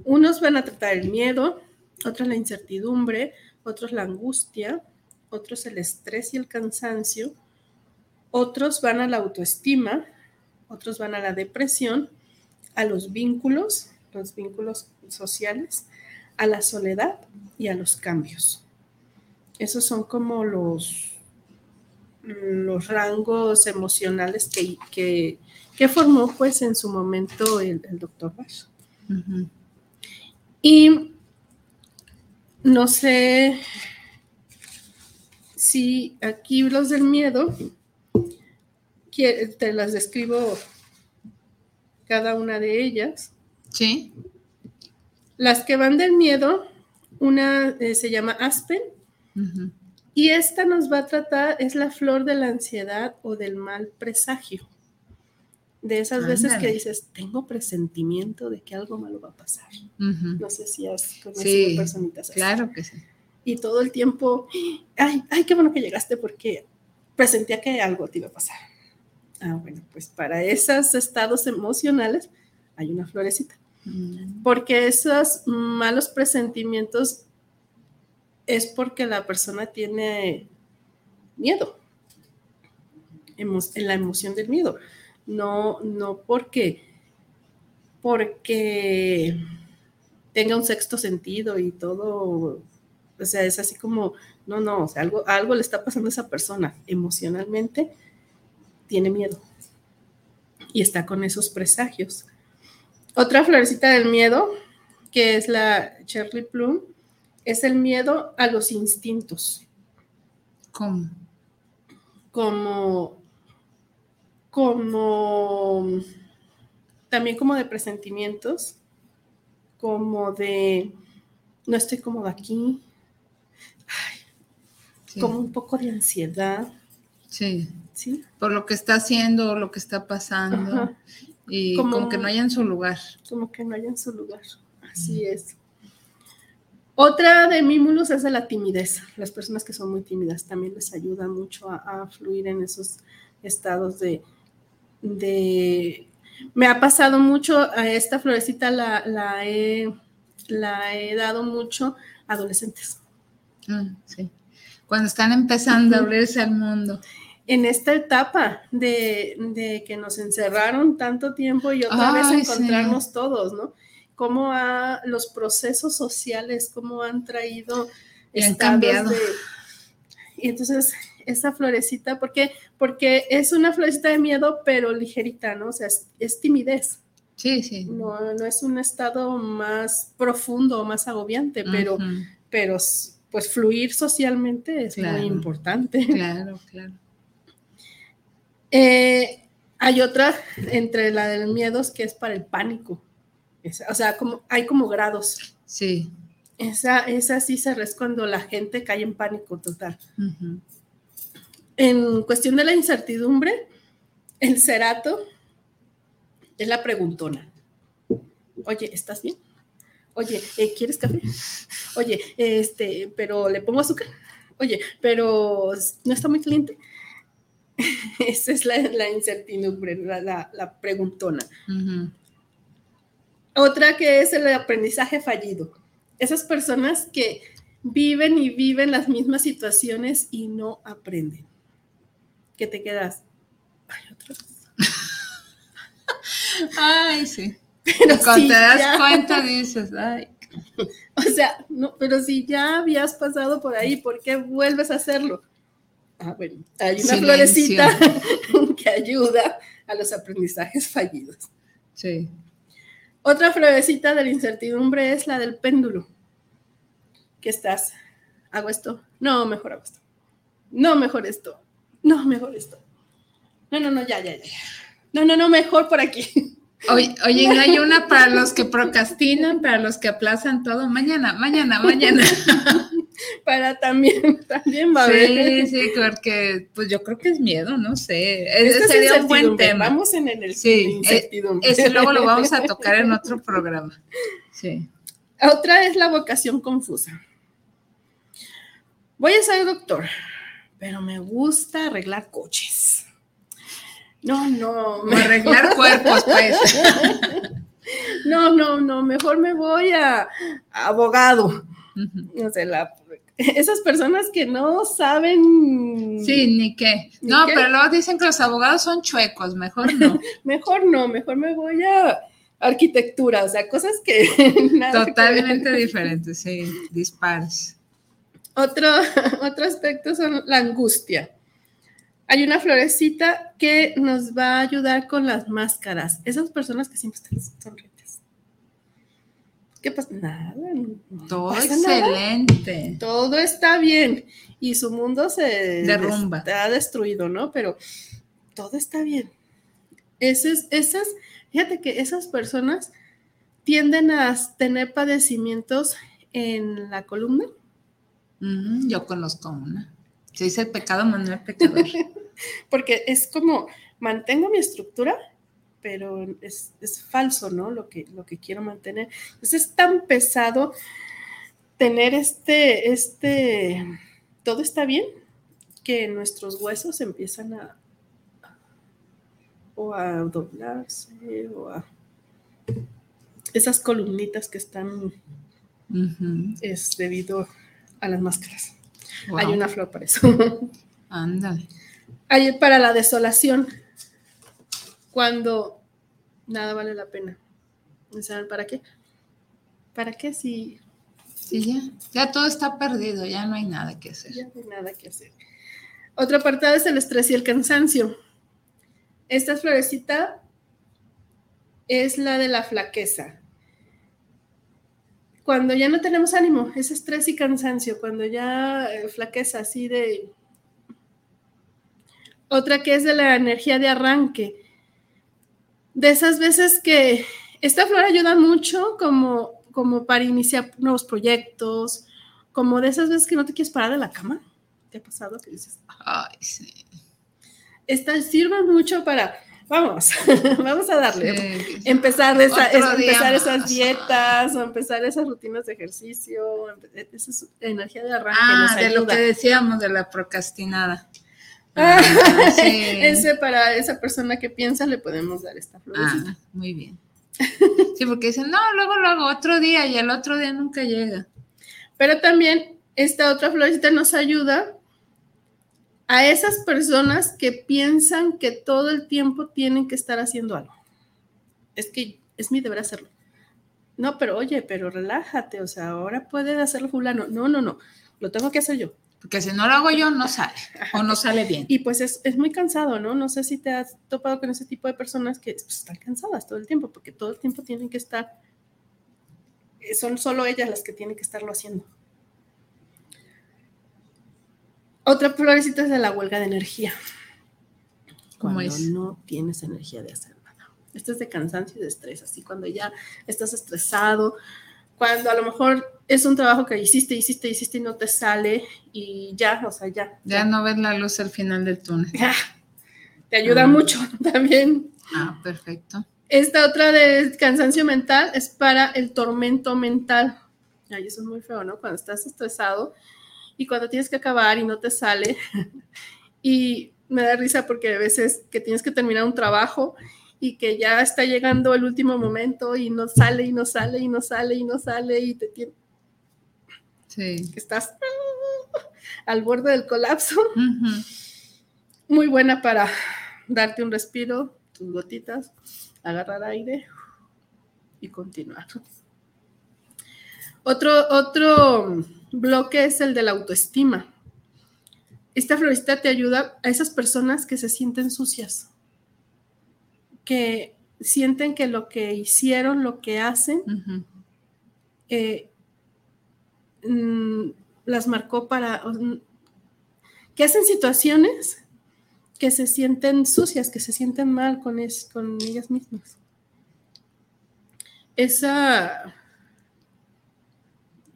Unos van a tratar el miedo, otros la incertidumbre, otros la angustia, otros el estrés y el cansancio, otros van a la autoestima, otros van a la depresión, a los vínculos, los vínculos sociales, a la soledad y a los cambios. Esos son como los, los rangos emocionales que, formó pues en su momento el, doctor Bach. Y no sé si aquí los del miedo, te las describo cada una de ellas. Sí. Las que van del miedo, una eh, se llama Aspen. Y esta nos va a tratar, es la flor de la ansiedad o del mal presagio de esas veces que dices, tengo presentimiento de que algo malo va a pasar. No sé si has conocido personitas así. Claro que sí. Y todo el tiempo, ay, ay, qué bueno que llegaste porque presentía que algo te iba a pasar. Ah, bueno, pues para esos estados emocionales hay una florecita. Mm. Porque esos malos presentimientos es porque la persona tiene miedo, en la emoción del miedo no, no porque, porque tenga un sexto sentido y todo, o sea, es así como, no, no, o sea, algo, algo le está pasando a esa persona emocionalmente, tiene miedo y está con esos presagios. Otra florecita del miedo, que es la Cherry Plum, es el miedo a los instintos. ¿Cómo? Como como también como de presentimientos, como de no estoy cómoda aquí, como un poco de ansiedad. Sí. sí. Por lo que está haciendo, lo que está pasando. Y como, que no haya en su lugar. Como que no haya en su lugar. Así es. Otra de mímulos es de la timidez. Las personas que son muy tímidas también les ayuda mucho a fluir en esos estados de, de... Me ha pasado mucho, a esta florecita la, la, he, dado mucho a adolescentes. Ah, sí. Cuando están empezando a abrirse al mundo. En esta etapa de, que nos encerraron tanto tiempo y otra vez encontrarnos todos, ¿no? Cómo ha, los procesos sociales, cómo han traído... Y han cambiado. y entonces esa florecita, porque, porque es una florecita de miedo, pero ligerita, ¿no? O sea, es, timidez. Sí, sí. No, no es un estado más profundo, más agobiante, pero, pero pues fluir socialmente es muy importante. Claro, claro. Eh, hay otra entre la de los miedos que es para el pánico. o sea, como, hay como grados. Sí. Esa, esa sí se res cuando la gente cae en pánico total en cuestión de la incertidumbre, el cerato es la preguntona. Oye, ¿estás bien? Oye, eh, ¿quieres café? Oye, este, pero le pongo azúcar. Oye, pero no está muy caliente. Esa es la, incertidumbre, la, preguntona. Otra que es el aprendizaje fallido. Esas personas que viven y viven las mismas situaciones y no aprenden que te quedas. Ay, otra vez. ay, sí. Pero Cuando te das cuenta dices, ay. O sea, no, pero si ya habías pasado por ahí, ¿por qué vuelves a hacerlo? Ah, bueno, hay una florecita que ayuda a los aprendizajes fallidos. Sí. Otra florecita de la incertidumbre es la del péndulo. ¿Qué estás? ¿Hago esto? No, mejor hago esto. No, mejor esto. No, mejor esto. No, no, no, ya, ya, ya. No, no, no, mejor por aquí. Oye, oye, hay una para los que procrastinan, para los que aplazan todo. Mañana, mañana, mañana. para también, también va a haber. Sí, sí, porque pues yo creo que es miedo, no sé. Ese sería un buen tema. Vamos en el sí, eh, ese luego lo vamos a tocar en otro programa. Sí. Otra es la vocación confusa. Voy a ser doctor, pero me gusta arreglar coches. No, no. Me... Arreglar cuerpos, pues. No, no, no, mejor me voy a, abogado. No sé, la, esas personas que no saben. Sí, ni qué. no, pero luego dicen que los abogados son chuecos, mejor no. mejor no, mejor me voy a arquitectura, o sea, cosas que. Totalmente diferentes, sí, dispares. Otro, otro aspecto son la angustia hay una florecita que nos va a ayudar con las máscaras. Esas personas que siempre están sonrientes. ¿Qué pasa? Nada. Todo excelente. Todo está bien. Y su mundo se derrumba. Está destruido, ¿no? Pero todo está bien. Esas, esas, fíjate que esas personas tienden a tener padecimientos en la columna. Yo conozco una. Se dice el pecado, Manuel pecador. Porque es como, mantengo mi estructura, pero es, falso, ¿no? Lo que, lo que quiero mantener. Entonces es tan pesado tener este, este, todo está bien, que nuestros huesos empiezan a, o a doblarse, o a esas columnitas que están, es debido a las máscaras. Hay una flor para eso. Ándale. Hay para la desolación, cuando nada vale la pena. ¿Saben para qué? ¿Para qué si... Sí, ya, ya todo está perdido, ya no hay nada que hacer. Ya no hay nada que hacer. Otra parte es el estrés y el cansancio. Esta florecita es la de la flaqueza cuando ya no tenemos ánimo, es estrés y cansancio, cuando ya eh, flaqueza así de... Otra que es de la energía de arranque. De esas veces que esta flor ayuda mucho como, como para iniciar nuevos proyectos, como de esas veces que no te quieres parar de la cama. ¿Te ha pasado que dices? Ay, sí. Esta sirve mucho para vamos, vamos a darle. empezar, empezar esas dietas o empezar esas rutinas de ejercicio, esa es energía de arranque. Ah, de lo que decíamos de la procrastinada. Ah, ese para esa persona que piensa le podemos dar esta florecita. Ah, muy bien. Sí, porque dicen, no, luego lo hago otro día y el otro día nunca llega. Pero también esta otra florecita nos ayuda a esas personas que piensan que todo el tiempo tienen que estar haciendo algo. Es que es mi deber hacerlo. No, pero oye, pero relájate, o sea, ahora puede hacerlo fulano. No, no, no, lo tengo que hacer yo. Porque si no lo hago yo, no sale o no sale bien. Y pues es, muy cansado, ¿no? No sé si te has topado con ese tipo de personas que pues, están cansadas todo el tiempo, porque todo el tiempo tienen que estar, eh, son solo ellas las que tienen que estarlo haciendo. Otra florecita es de la huelga de energía. Cuando no tienes energía de hacer nada. Esto es de cansancio y de estrés, así cuando ya estás estresado, cuando a lo mejor es un trabajo que hiciste, hiciste, hiciste y no te sale y ya, o sea, ya. Ya, no ves la luz al final del túnel. te ayuda ah. mucho también. Ah, perfecto. Esta otra de cansancio mental es para el tormento mental. Ay, eso es muy feo, ¿no? Cuando estás estresado y cuando tienes que acabar y no te sale. y me da risa porque a veces que tienes que terminar un trabajo y que ya está llegando el último momento y no sale y no sale y no sale y no sale y te tiene... Sí. estás al borde del colapso. Muy buena para darte un respiro, tus gotitas, agarrar aire y continuar. Otro, otro bloque es el de la autoestima. esta florecita te ayuda a esas personas que se sienten sucias, que sienten que lo que hicieron, lo que hacen, eh, mm, las marcó para, que hacen situaciones que se sienten sucias, que se sienten mal con, con ellas mismas. Esa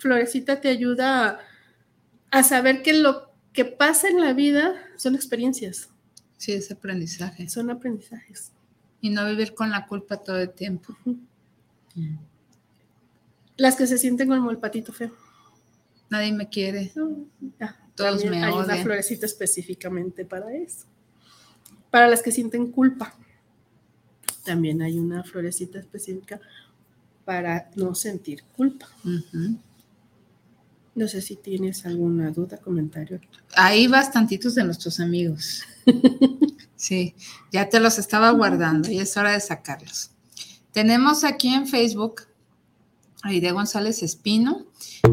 florecita te ayuda a saber que lo que pasa en la vida son experiencias. Sí, es aprendizaje. Son aprendizajes. Y no vivir con la culpa todo el tiempo. Las que se sienten como el patito feo. Nadie me quiere. Todos me hay una florecita específicamente para eso. Para las que sienten culpa, también hay una florecita específica para no sentir culpa. No sé si tienes alguna duda, comentario. Hay bastantitos de nuestros amigos. sí, ya te los estaba guardando y es hora de sacarlos. Tenemos aquí en Facebook Aide González Espino,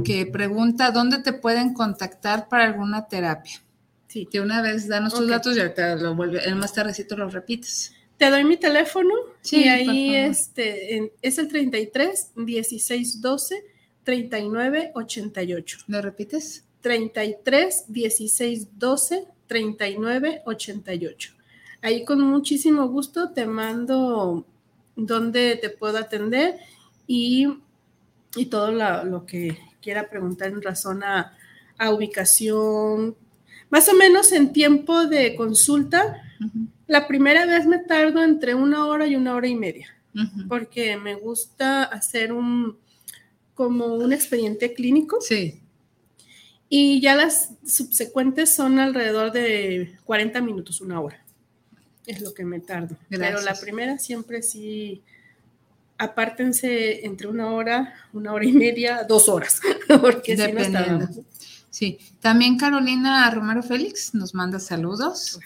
que pregunta dónde te pueden contactar para alguna terapia. Sí. De una vez danos tus datos y ahorita lo vuelve, el más tardecito lo repites. Te doy mi teléfono sí, y ahí este, es el 33 16 12 39 88. ¿Lo repites? 33 16 12 39 88. Ahí con muchísimo gusto te mando dónde te puedo atender y y todo lo que quiera preguntar en razón a, ubicación, más o menos en tiempo de consulta. La primera vez me tardo entre una hora y una hora y media, porque me gusta hacer un como un expediente clínico. Sí. Y ya las subsecuentes son alrededor de 40 minutos, una hora. Es lo que me tardo. Pero la primera siempre sí apártense entre una hora, una hora y media, dos horas, porque si no Sí, también Carolina Romero Félix nos manda saludos.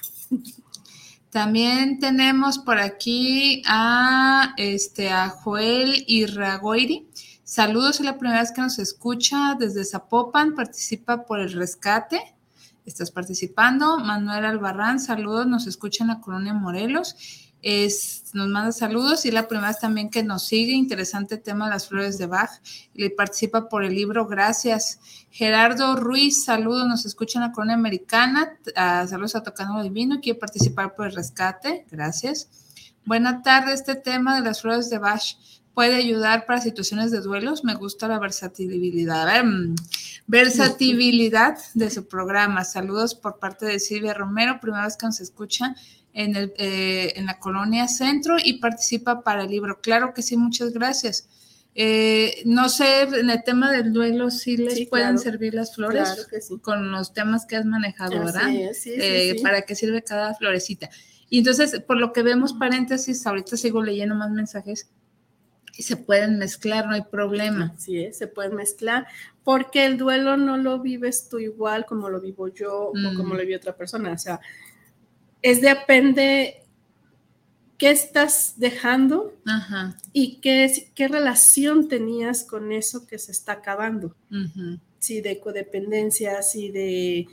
También tenemos por aquí a, este, a Joel Irragoiri. Saludos, es la primera vez que nos escucha desde Zapopan, participa por el rescate. Estás participando. Manuel Albarrán, saludos, nos escucha en la colonia Morelos es, nos manda saludos y la primera es también que nos sigue, interesante tema las flores de Bach, y participa por el libro, gracias. Gerardo Ruiz, saludos, nos escucha en la colonia americana, saludos a Tocando Divino, quiere participar por el rescate, gracias. Buena tarde, este tema de las flores de Bach puede ayudar para situaciones de duelos, me gusta la versatilidad, mm, versatilidad de su programa. Saludos por parte de Silvia Romero, primera vez que nos escucha en, el, eh, en la colonia centro y participa para el libro. Claro que sí, muchas gracias. Eh, no sé, en el tema del duelo, si les pueden servir las flores con los temas que has manejado, ¿verdad? Eh, ¿Para qué sirve cada florecita? Y entonces, por lo que vemos, paréntesis, ahorita sigo leyendo más mensajes y se pueden mezclar, no hay problema. Sí, se pueden mezclar, porque el duelo no lo vives tú igual como lo vivo yo o como mm. lo vive otra persona. O sea, es depende qué estás dejando y qué, qué relación tenías con eso que se está acabando. Si de codependencia, si de,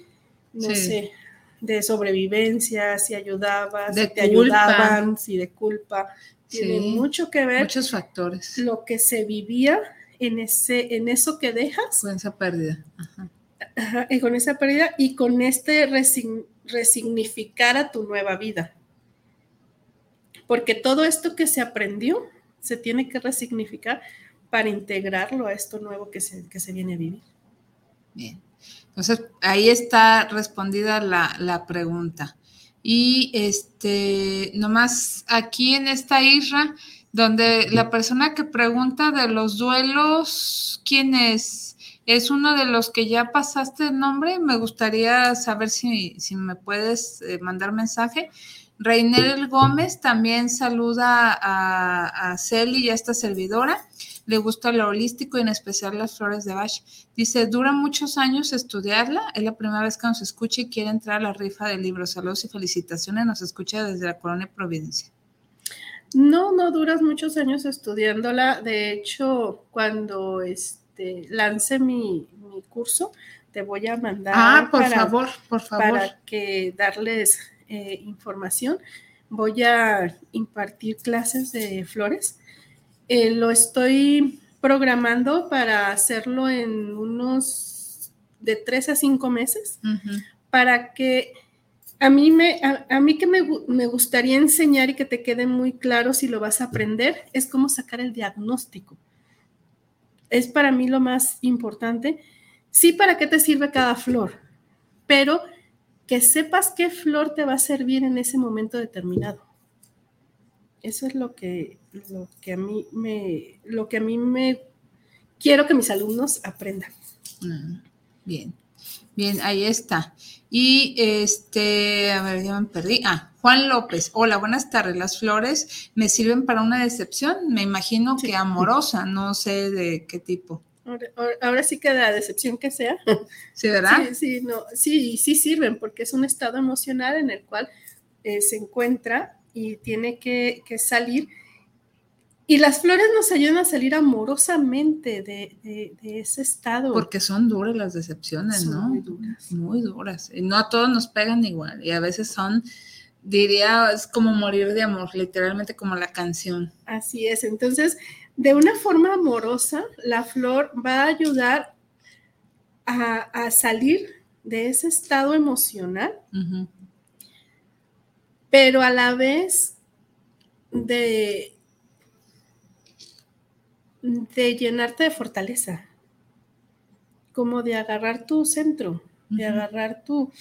no sé, de sobrevivencia, si ayudabas, si te ayudaban, si de culpa. Tiene mucho que ver. Muchos factores. Lo que se vivía en, ese, en eso que dejas. Con esa pérdida. y con esa pérdida y con este resign resignificar a tu nueva vida. Porque todo esto que se aprendió se tiene que resignificar para integrarlo a esto nuevo que se, que se viene a vivir. Bien. Entonces, ahí está respondida la, la pregunta. Y este, nomás aquí en esta isla, donde la persona que pregunta de los duelos, ¿quién es? es uno de los que ya pasaste el nombre. Me gustaría saber si, me puedes eh, mandar mensaje. Reinel Gómez también saluda a, a Celi y a esta servidora. Le gusta lo holístico y en especial las flores de Bach. Dice, dura muchos años estudiarla. Es la primera vez que nos escucha y quiere entrar a la rifa del libro. Saludos y felicitaciones. Nos escucha desde la colonia Providencia. No, no duras muchos años estudiándola. De hecho, cuando es, este, lancé mi, curso, te voy a mandar. Ah, por favor, por favor. Para que darles eh, información. Voy a impartir clases de flores. Eh, lo estoy programando para hacerlo en unos de tres a cinco meses, para que a mí, me, a, mí que me, me, gustaría enseñar y que te quede muy claro si lo vas a aprender, es cómo sacar el diagnóstico. Es para mí lo más importante. Sí, para qué te sirve cada flor, pero que sepas qué flor te va a servir en ese momento determinado. Eso es lo que, lo que a mí me, lo que a mí me quiero que mis alumnos aprendan. Ah, bien. Bien, ahí está. Y este, a ver, ya me perdí. Ah, Juan López. Hola, buenas tardes. Las flores me sirven para una decepción. Me imagino que amorosa, no sé de qué tipo. Ahora, sí que la decepción que sea. Sí, ¿verdad? Sí, sí, no, sí, sí sirven porque es un estado emocional en el cual eh, se encuentra y tiene que, que salir y las flores nos ayudan a salir amorosamente de, ese estado. Porque son duras las decepciones, ¿no? Muy duras. Muy duras. Y no a todos nos pegan igual. Y a veces son, diría, es como morir de amor, literalmente como la canción. Así es. Entonces, de una forma amorosa, la flor va a ayudar a, salir de ese estado emocional, pero a la vez de de llenarte de fortaleza, como de agarrar tu centro, de agarrar tu...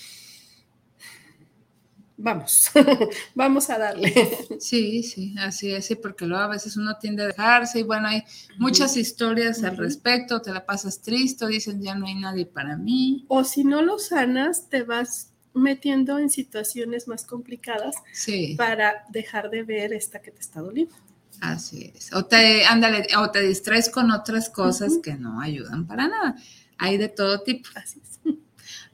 Vamos, vamos a darle. Sí, sí, así es, sí, porque luego a veces uno tiende a dejarse y bueno, hay muchas historias al respecto, te la pasas triste, dicen ya no hay nadie para mí. O si no lo sanas, te vas metiendo en situaciones más complicadas para dejar de ver esta que te está doliendo. Así es. O te, ándale, o te distraes con otras cosas que no ayudan para nada. Hay de todo tipo. Así es.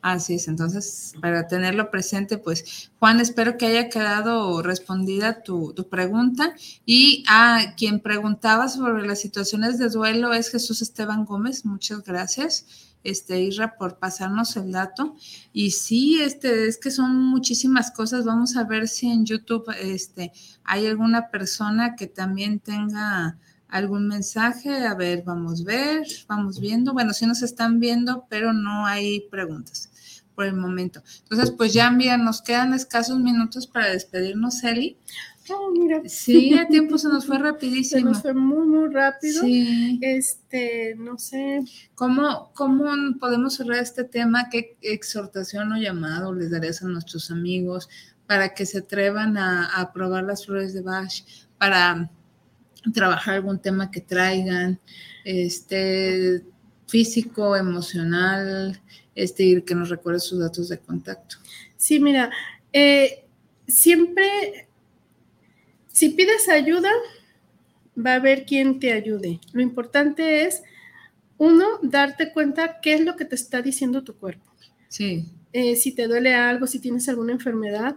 Así es, entonces para tenerlo presente, pues Juan, espero que haya quedado respondida tu, tu, pregunta. Y a quien preguntaba sobre las situaciones de duelo es Jesús Esteban Gómez, muchas gracias este, Isra, por pasarnos el dato. Y sí, este, es que son muchísimas cosas. Vamos a ver si en YouTube este, hay alguna persona que también tenga algún mensaje. A ver, vamos a ver, vamos viendo. Bueno, sí nos están viendo, pero no hay preguntas por el momento. Entonces, pues ya, mira, nos quedan escasos minutos para despedirnos, Eli. Oh, mira. Sí, el tiempo se nos fue rapidísimo. Se nos fue muy, muy rápido. Sí. Este, no sé. ¿Cómo, ¿Cómo podemos cerrar este tema? ¿Qué exhortación o llamado les darías a nuestros amigos para que se atrevan a, probar las flores de Bach, para trabajar algún tema que traigan, este, físico, emocional, este, y que nos recuerde sus datos de contacto? Sí, mira, eh, siempre si pides ayuda, va a haber quien te ayude. Lo importante es, uno, darte cuenta qué es lo que te está diciendo tu cuerpo. Sí. Eh, si te duele algo, si tienes alguna enfermedad,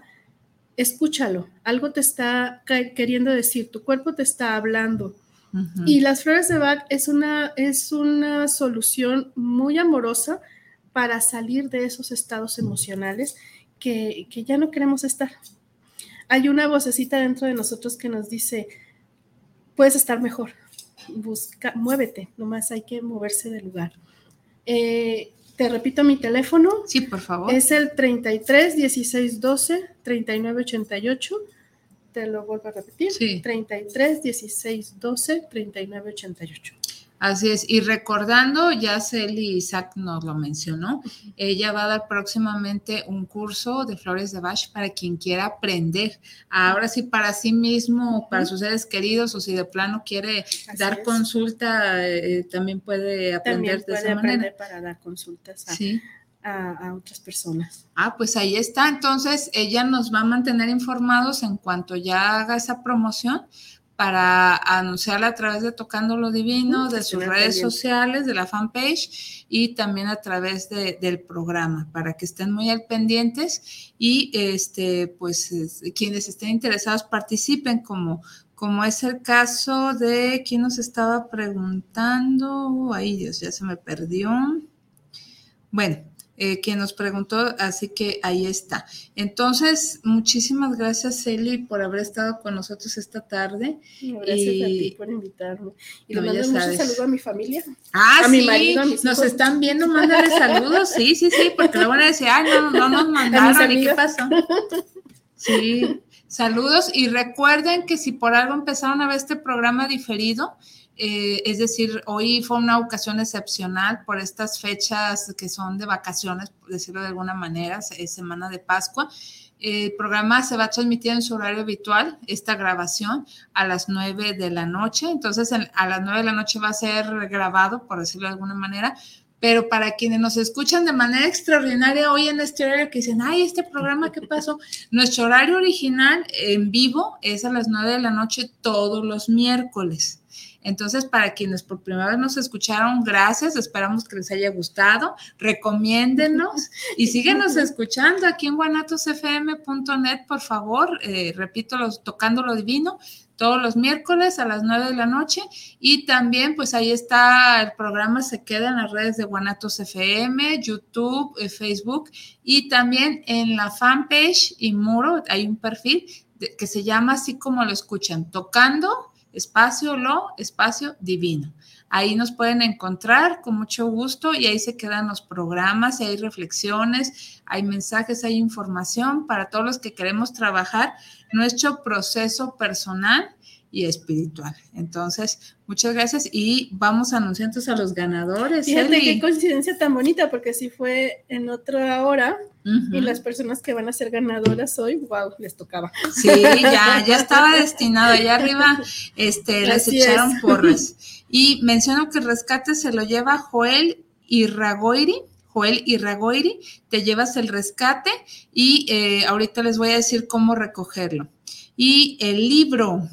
escúchalo. Algo te está queriendo decir, tu cuerpo te está hablando. Y las flores de Bach es una, es una solución muy amorosa para salir de esos estados emocionales que, que ya no queremos estar hay una vocecita dentro de nosotros que nos dice, puedes estar mejor, busca, muévete, nomás hay que moverse del lugar. Eh, te repito mi teléfono. Sí, por favor. Es el 33 16 12 39 88. Te lo vuelvo a repetir. Sí. 33 16 12 39 88. Así es, y recordando, ya Celi Isaac nos lo mencionó, ella va a dar próximamente un curso de flores de Bach para quien quiera aprender. Ahora sí, para sí mismo, para sus seres queridos, o si de plano quiere dar consulta, eh, también puede aprender de esa manera. para dar consultas a, a otras personas. Ah, pues ahí está. Entonces, ella nos va a mantener informados en cuanto ya haga esa promoción para anunciarla a través de Tocando lo Divino, de sus redes sociales, de la fanpage y también a través del programa, para que estén muy al pendientes y este, pues quienes estén interesados participen como, como es el caso de quien nos estaba preguntando, ay Dios, ya se me perdió. Bueno, eh, quien nos preguntó, así que ahí está. Entonces, muchísimas gracias, Eli, por haber estado con nosotros esta tarde. Gracias a ti por invitarme. Y le mando mucho saludo a mi familia. Ah, a mi marido, a mis Nos están viendo, mándale saludos. Sí, sí, sí, porque le van a decir, ay, no, no nos mandaron, ¿y qué pasó? Sí, saludos. Y recuerden que si por algo empezaron a ver este programa diferido, eh, es decir, hoy fue una ocasión excepcional por estas fechas que son de vacaciones, por decirlo de alguna manera, es semana de Pascua. El programa se va a transmitir en su horario habitual, esta grabación, a las 9 de la noche. Entonces, a las 9 de la noche va a ser grabado, por decirlo de alguna manera. Pero para quienes nos escuchan de manera extraordinaria hoy en este horario que dicen, ay, este programa, ¿qué pasó? Nuestro horario original en vivo es a las 9 de la noche todos los miércoles. Entonces, para quienes por primera vez nos escucharon, gracias, esperamos que les haya gustado, recomiéndenos y síguenos escuchando aquí en guanatosfm.net, por favor, eh, repito, los, tocando lo divino, todos los miércoles a las 9 de la noche. Y también pues ahí está el programa se queda en las redes de Guanatos FM, YouTube, eh, Facebook y también en la fanpage y muro hay un perfil que se llama así como lo escuchan, tocando espacio lo, espacio divino. Ahí nos pueden encontrar con mucho gusto y ahí se quedan los programas, y hay reflexiones, hay mensajes, hay información para todos los que queremos trabajar nuestro proceso personal y espiritual. Entonces, muchas gracias y vamos anunciando a los ganadores. Fíjate qué coincidencia tan bonita, porque si fue en otra hora y las personas que van a ser ganadoras hoy, wow, les tocaba. Sí, ya, ya estaba destinado. Allá arriba este, les echaron porras. Y menciono que el rescate se lo lleva Joel Irragoiri. Joel Irragoiri, te llevas el rescate y eh, ahorita les voy a decir cómo recogerlo. Y el libro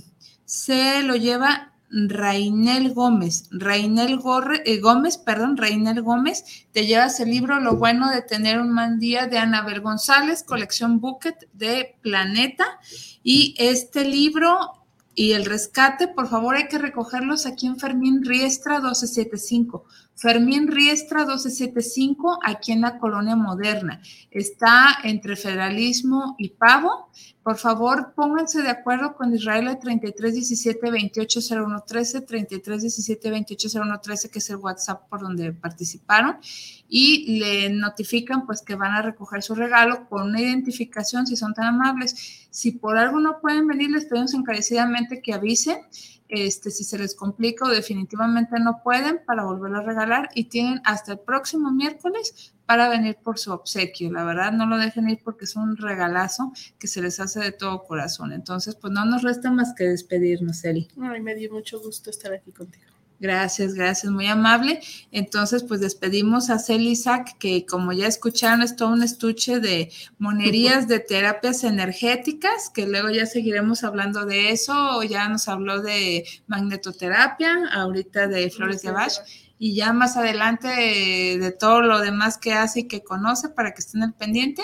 se lo lleva Rainel Gómez. Rainel eh, Gómez, perdón, Rainel Gómez, te llevas el libro Lo bueno de tener un mal día de Anabel González, colección Bucket de Planeta. Y este libro y el rescate, por favor, hay que recogerlos aquí en Fermín Riestra 1275. Fermín Riestra 1275, aquí en la colonia moderna. Está entre federalismo y pavo por favor, pónganse de acuerdo con Israel al 33 17 28 01 13, 33 17 28 01 13, que es el WhatsApp por donde participaron, y le notifican pues que van a recoger su regalo con una identificación si son tan amables. Si por algo no pueden venir, les pedimos encarecidamente que avisen este, si se les complica o definitivamente no pueden para volverlo a regalar y tienen hasta el próximo miércoles para venir por su obsequio. La verdad, no lo dejen ir porque es un regalazo que se les hace de todo corazón. Entonces, pues no nos resta más que despedirnos, Eli. Ay, me dio mucho gusto estar aquí contigo. Gracias, gracias, muy amable. Entonces, pues despedimos a Celisac, que como ya escucharon, es todo un estuche de monerías de terapias energéticas, que luego ya seguiremos hablando de eso. Ya nos habló de magnetoterapia, ahorita de flores de Bach, y ya más adelante de, de todo lo demás que hace y que conoce para que estén al pendiente.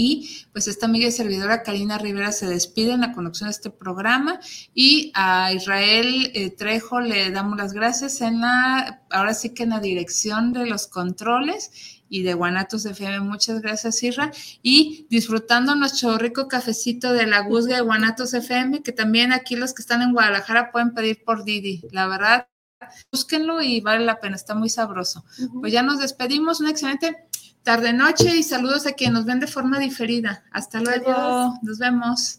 Y pues esta amiga y servidora Karina Rivera se despide en la conducción de este programa y a Israel eh, Trejo le damos las gracias en la, ahora sí que en la dirección de los controles y de Guanatos FM. Muchas gracias, Isra. Y disfrutando nuestro rico cafecito de la Guzga de Guanatos FM, que también aquí los que están en Guadalajara pueden pedir por Didi. La verdad, búsquenlo y vale la pena, está muy sabroso. Pues ya nos despedimos, un excelente tarde noche y saludos a quienes nos ven de forma diferida. Hasta luego, nos vemos.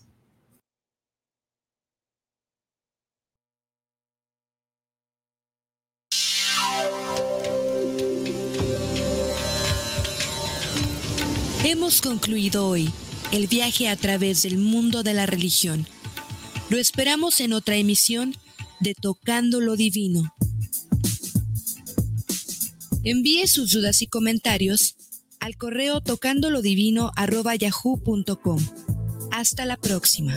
Hemos concluido hoy el viaje a través del mundo de la religión. Lo esperamos en otra emisión de Tocando lo Divino. Envíe sus dudas y comentarios al correo tocandolodivino.yahoo.com. Hasta la próxima.